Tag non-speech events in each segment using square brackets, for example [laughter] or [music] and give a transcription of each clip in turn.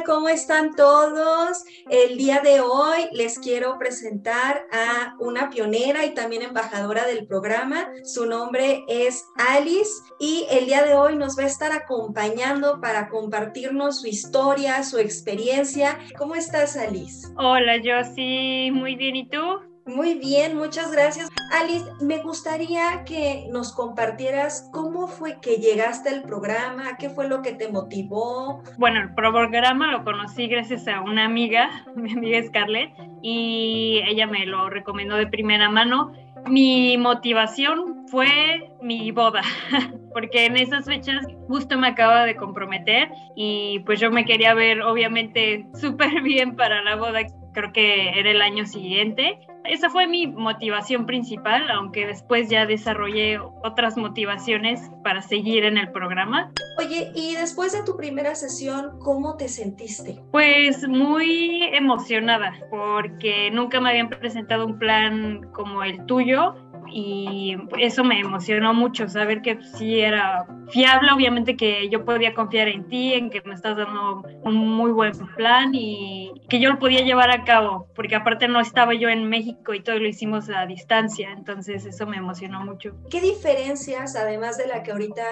¿cómo están todos? El día de hoy les quiero presentar a una pionera y también embajadora del programa. Su nombre es Alice y el día de hoy nos va a estar acompañando para compartirnos su historia, su experiencia. ¿Cómo estás, Alice? Hola, yo sí, muy bien. ¿Y tú? Muy bien, muchas gracias. Alice, me gustaría que nos compartieras cómo fue que llegaste al programa, qué fue lo que te motivó. Bueno, el programa lo conocí gracias a una amiga, [laughs] mi amiga Scarlett, y ella me lo recomendó de primera mano. Mi motivación fue mi boda, [laughs] porque en esas fechas justo me acaba de comprometer y pues yo me quería ver obviamente [laughs] súper bien para la boda creo que era el año siguiente. Esa fue mi motivación principal, aunque después ya desarrollé otras motivaciones para seguir en el programa. Oye, y después de tu primera sesión, ¿cómo te sentiste? Pues muy emocionada, porque nunca me habían presentado un plan como el tuyo y eso me emocionó mucho, saber que sí era fiable, obviamente que yo podía confiar en ti, en que me estás dando un muy buen plan y que yo lo podía llevar a cabo, porque aparte no estaba yo en México y todo lo hicimos a distancia, entonces eso me emocionó mucho. ¿Qué diferencias, además de la que ahorita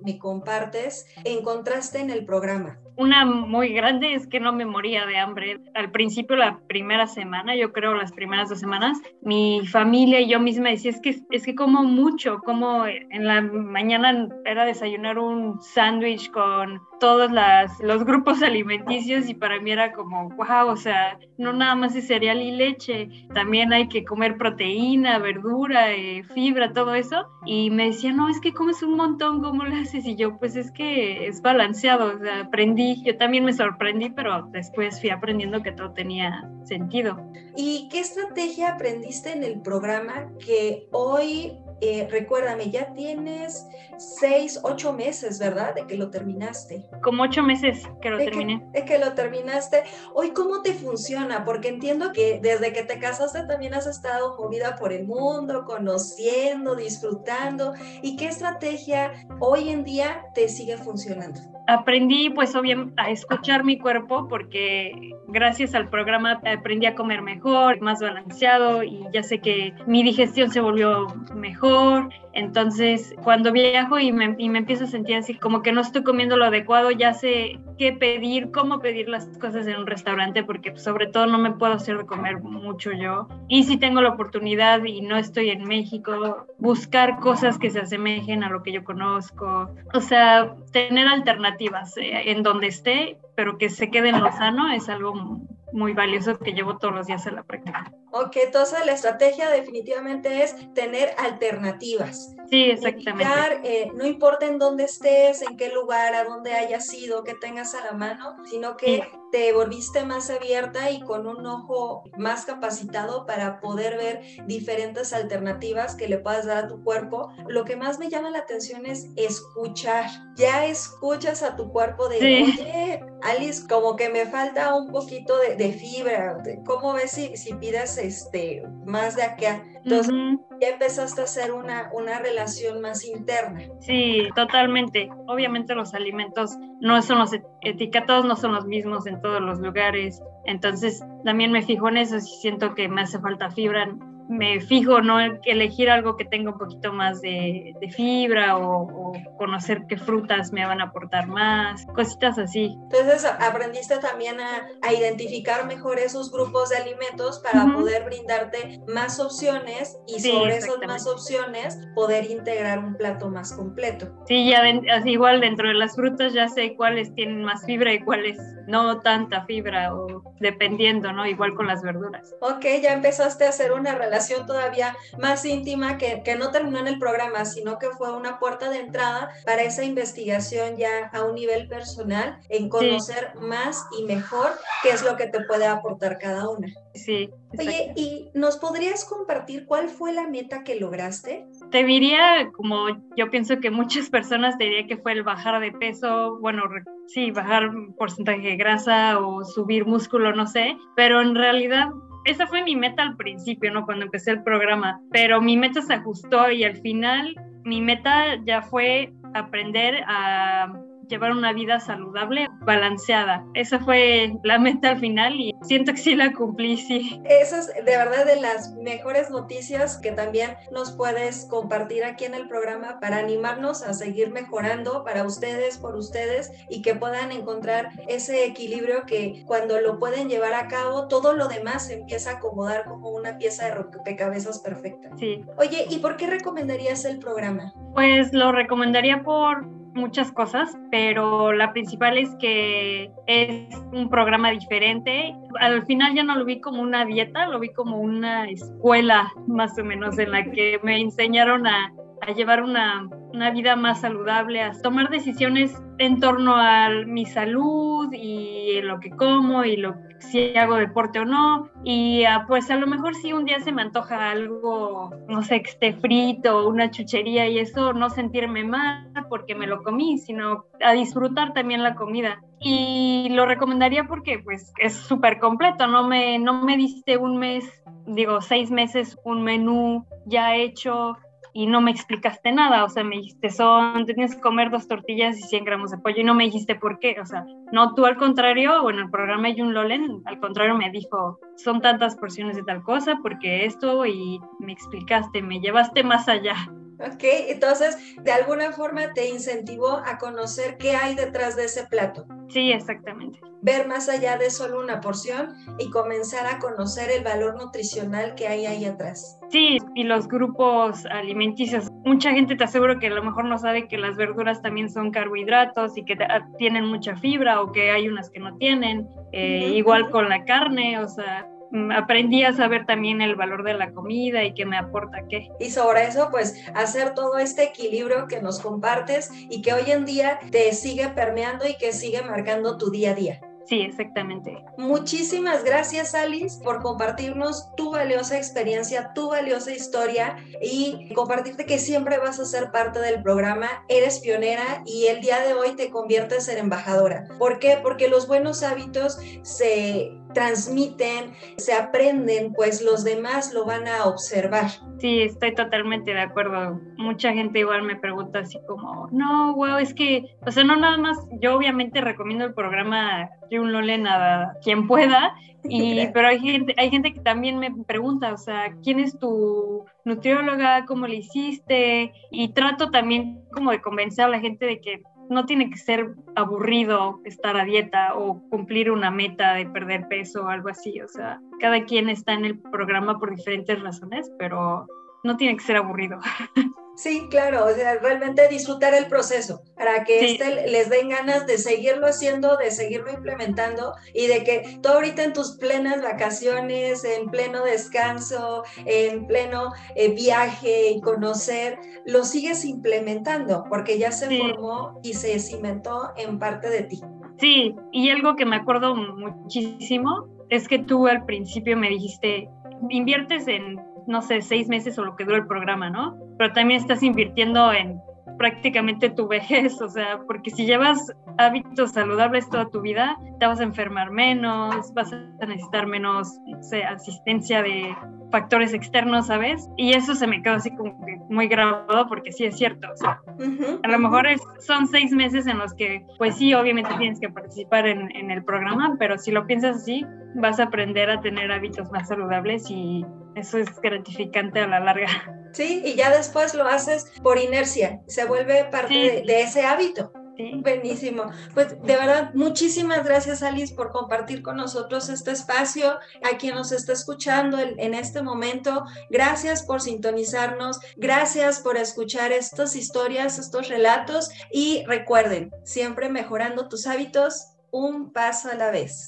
me compartes, encontraste en el programa? Una muy grande es que no me moría de hambre. Al principio, la primera semana, yo creo las primeras dos semanas, mi familia y yo misma decía, es que, es que como mucho, como en la mañana era desayunar un sándwich con todos las, los grupos [laughs] alimenticios y para mí era como, wow, o sea, no nada más es cereal y leche, también hay que comer proteína, verdura, eh, fibra, todo eso. Y me decía, no, es que comes un montón, ¿cómo lo haces? Y yo, pues es que es balanceado, aprendí, yo también me sorprendí, pero después fui aprendiendo que todo tenía sentido. ¿Y qué estrategia aprendiste en el programa que hoy eh, recuérdame, ya tienes seis, ocho meses, ¿verdad? De que lo terminaste. Como ocho meses que lo terminé. de que lo terminaste. Hoy, ¿cómo te funciona? Porque entiendo que desde que te casaste también has estado movida por el mundo, conociendo, disfrutando. ¿Y qué estrategia hoy en día te sigue funcionando? aprendí pues obviamente a escuchar mi cuerpo porque gracias al programa aprendí a comer mejor, más balanceado y ya sé que mi digestión se volvió mejor. Entonces cuando viajo y me, y me empiezo a sentir así como que no estoy comiendo lo adecuado, ya sé qué pedir, cómo pedir las cosas en un restaurante porque pues, sobre todo no me puedo hacer de comer mucho yo. Y si tengo la oportunidad y no estoy en México, buscar cosas que se asemejen a lo que yo conozco. O sea, tener alternativas eh, en donde esté, pero que se quede en lo sano es algo muy valioso que llevo todos los días en la práctica. Ok, entonces la estrategia definitivamente es tener alternativas. Sí, exactamente. Eh, no importa en dónde estés, en qué lugar, a dónde hayas ido, que tengas a la mano, sino que te volviste más abierta y con un ojo más capacitado para poder ver diferentes alternativas que le puedas dar a tu cuerpo. Lo que más me llama la atención es escuchar. Ya escuchas a tu cuerpo de, oye, Alice, como que me falta un poquito de, fibra. ¿Cómo ves si, si pides este, más de acá? Entonces, ya empezaste a hacer una, una relación más interna. Sí, totalmente. Obviamente los alimentos no son los etiquetados, no son los mismos en todos los lugares. Entonces, también me fijo en eso. Si siento que me hace falta fibra, me fijo, ¿no? Elegir algo que tenga un poquito más de, fibra o, conocer qué frutas me van a aportar más, cositas así. Entonces aprendiste también a, identificar mejor esos grupos de alimentos para poder brindarte más opciones y sobre esas más opciones poder integrar un plato más completo. Sí, ya igual dentro de las frutas ya sé cuáles tienen más fibra y cuáles no tanta fibra o dependiendo, ¿no? Igual con las verduras. Ok, ya empezaste a hacer una relación todavía más íntima que, que no terminó en el programa, sino que fue una puerta de entrada para esa investigación ya a un nivel personal, en conocer más y mejor qué es lo que te puede aportar cada una. Sí. Oye, ¿y nos podrías compartir cuál fue la meta que lograste? Te diría, como yo pienso que muchas personas te diría que fue el bajar de peso, bueno, sí, bajar porcentaje de grasa o subir músculo, no sé, pero en realidad esa fue mi meta al principio, ¿no? Cuando empecé el programa, pero mi meta se ajustó y al final mi meta ya fue aprender a llevar una vida saludable, balanceada. Esa fue la meta al final y siento que sí la cumplí, sí. Esa es de verdad de las mejores noticias que también nos puedes compartir aquí en el programa para animarnos a seguir mejorando para ustedes, por ustedes y que puedan encontrar ese equilibrio que cuando lo pueden llevar a cabo, todo lo demás se empieza a acomodar como una pieza de rompecabezas perfecta. Sí. Oye, ¿y por qué recomendarías el programa? Pues lo recomendaría por muchas cosas, pero la principal es que es un programa diferente. Al final ya no lo vi como una dieta, lo vi como una escuela más o menos en la que me enseñaron a, a llevar una, una, vida más saludable, a tomar decisiones en torno a mi salud y lo que como y lo si hago deporte o no. Y ah, pues a lo mejor si un día se me antoja algo, no sé, que esté frito, una chuchería y eso, no sentirme mal porque me lo comí, sino a disfrutar también la comida. Y lo recomendaría porque pues es súper completo, no me, no me diste un mes, digo, seis meses, un menú ya hecho y no me explicaste nada, o sea, me dijiste, son, tienes que comer dos tortillas y 100 gramos de pollo y no me dijiste por qué, o sea, no, tú al contrario, bueno, el programa Jun Lolen, al contrario me dijo, son tantas porciones de tal cosa, porque esto, y me explicaste, me llevaste más allá. Ok, entonces de alguna forma te incentivó a conocer qué hay detrás de ese plato. Sí, exactamente. Ver más allá de solo una porción y comenzar a conocer el valor nutricional que hay ahí atrás. Sí, y los grupos alimenticios. Mucha gente te aseguro que a lo mejor no sabe que las verduras también son carbohidratos y que tienen mucha fibra o que hay unas que no tienen. Eh, igual con la carne, o sea, aprendí a saber también el valor de la comida y qué me aporta qué. Y sobre eso, pues hacer todo este equilibrio que nos compartes y que hoy en día te sigue permeando y que sigue marcando tu día a día. Sí, exactamente. Muchísimas gracias, Alice, por compartirnos tu valiosa experiencia, tu valiosa historia y compartirte que siempre vas a ser parte del programa. Eres pionera y el día de hoy te conviertes en embajadora. ¿Por qué? Porque los buenos hábitos se transmiten, se aprenden, pues los demás lo van a observar. Sí, estoy totalmente de acuerdo. Mucha gente igual me pregunta así como, no, wow, es que, o sea, no nada más, yo obviamente recomiendo el programa de un Lolen a quien pueda, [laughs] y, pero hay gente, hay gente que también me pregunta, o sea, ¿quién es tu nutrióloga? ¿Cómo le hiciste? Y trato también como de convencer a la gente de que no tiene que ser aburrido estar a dieta o cumplir una meta de perder peso o algo así. O sea, cada quien está en el programa por diferentes razones, pero no tiene que ser aburrido. [laughs] Sí, claro, o sea, realmente disfrutar el proceso para que este les den ganas de seguirlo haciendo, de seguirlo implementando y de que tú ahorita en tus plenas vacaciones, en pleno descanso, en pleno eh, viaje y conocer, lo sigues implementando porque ya se formó y se cimentó en parte de ti. Sí, y algo que me acuerdo muchísimo es que tú al principio me dijiste, inviertes en no sé, seis meses o lo que dura el programa, ¿no? Pero también estás invirtiendo en prácticamente tu vejez, o sea, porque si llevas hábitos saludables toda tu vida, te vas a enfermar menos, vas a necesitar menos asistencia de factores externos, ¿sabes? Y eso se me quedó así como que muy grabado porque sí es cierto, o sea, a lo mejor es, son seis meses en los que, pues sí, obviamente tienes que participar en, en el programa, pero si lo piensas así, vas a aprender a tener hábitos más saludables y eso es gratificante a la larga. Sí, y ya después lo haces por inercia, se vuelve parte de, ese hábito. Sí. Buenísimo. Pues de verdad, muchísimas gracias Alice por compartir con nosotros este espacio, a quien nos está escuchando en, este momento. Gracias por sintonizarnos, gracias por escuchar estas historias, estos relatos y recuerden, siempre mejorando tus hábitos un paso a la vez.